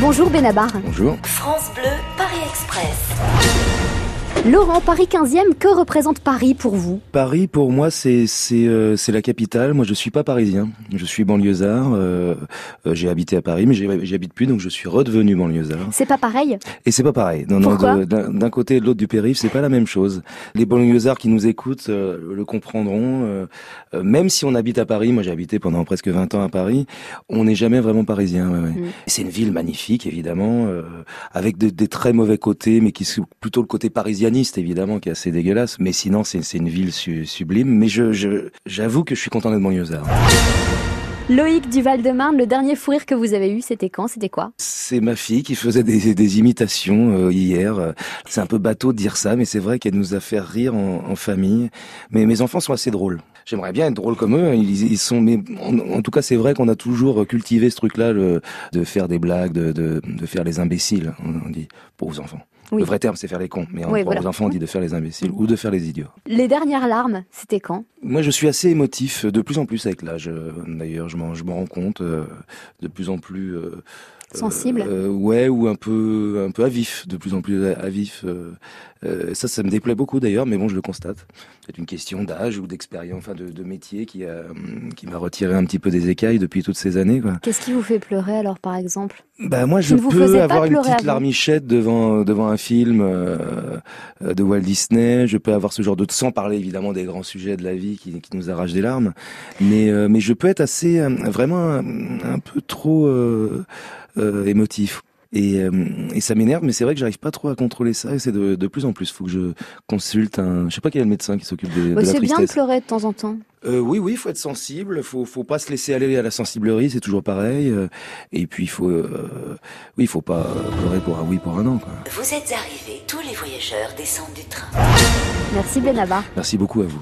Bonjour Benabar. Bonjour. France Bleu, Paris Express. Laurent, Paris 15e, que représente Paris pour vous Paris, pour moi, c'est c'est euh, c'est la capitale. Moi, je suis pas parisien. Je suis banlieusard. Euh, euh, j'ai habité à Paris, mais j'y habite plus, donc je suis redevenu banlieusard. C'est pas pareil Et c'est pas pareil. Non, non. Pourquoi D'un côté et de l'autre du périph', c'est pas la même chose. Les banlieusards qui nous écoutent euh, le comprendront. euh, même si on habite à Paris, moi j'ai habité pendant presque 20 ans à Paris, on n'est jamais vraiment parisien. ouais, ouais. Mm. C'est une ville magnifique, évidemment, euh, avec de- des très mauvais côtés, mais qui sont plutôt le côté parisianiste, évidemment, qui est assez dégueulasse. Mais sinon, c'est une ville su- sublime. Mais je je- j'avoue que je suis content d'être banlieusard. Loïc du Val-de-Marne, le dernier fou rire que vous avez eu, c'était quand? C'était quoi? C'est ma fille qui faisait des, des imitations euh, hier. C'est un peu bateau de dire ça, mais c'est vrai qu'elle nous a fait rire en, en famille. Mais mes enfants sont assez drôles. J'aimerais bien être drôle comme eux. Ils, ils sont, mais en, en tout cas, c'est vrai qu'on a toujours cultivé ce truc-là, de faire des blagues, de, de, de faire les imbéciles. On, on dit pour aux enfants. Oui. Le vrai terme, c'est faire les cons. Mais en- Oui, pour voilà. aux enfants, on dit de faire les imbéciles ou de faire les idiots. Les dernières larmes, c'était quand? Moi, je suis assez émotif, de plus en plus avec l'âge. euh, D'ailleurs, je m'en, rends compte, euh, de plus en plus euh, Sensible euh, Ouais, ou un peu, un peu à vif, de plus en plus à, à vif. euh, euh, ça, ça me déplaît beaucoup d'ailleurs, mais bon, je le constate. C'est une question d'âge ou d'expérience, enfin de, de métier qui a, qui m'a retiré un petit peu des écailles depuis toutes ces années. Qu'est-ce qui vous fait pleurer alors par exemple? Bah moi, je peux avoir une petite larmichette devant devant un film euh, euh, de Walt Disney. Je peux avoir ce genre de sans parler évidemment des grands sujets de la vie qui, qui nous arrachent des larmes. Mais euh, mais je peux être assez euh, vraiment un, un peu trop euh, euh, émotif. Et, euh, et ça m'énerve, mais c'est vrai que j'arrive pas trop à contrôler ça, et c'est de, de plus en plus. Faut que je consulte un, je sais pas quel est le médecin qui s'occupe de, de la C'est bien de tristesse. pleurer de temps en temps. Euh, oui, oui, faut être sensible. Faut, faut pas se laisser aller à la sensiblerie, c'est toujours pareil. euh, Et puis il faut, euh, oui, il faut pas pleurer pour un oui, pour un non. Quoi. Vous êtes arrivés. Tous les voyageurs descendent du train. Merci Benabar. Merci beaucoup à vous.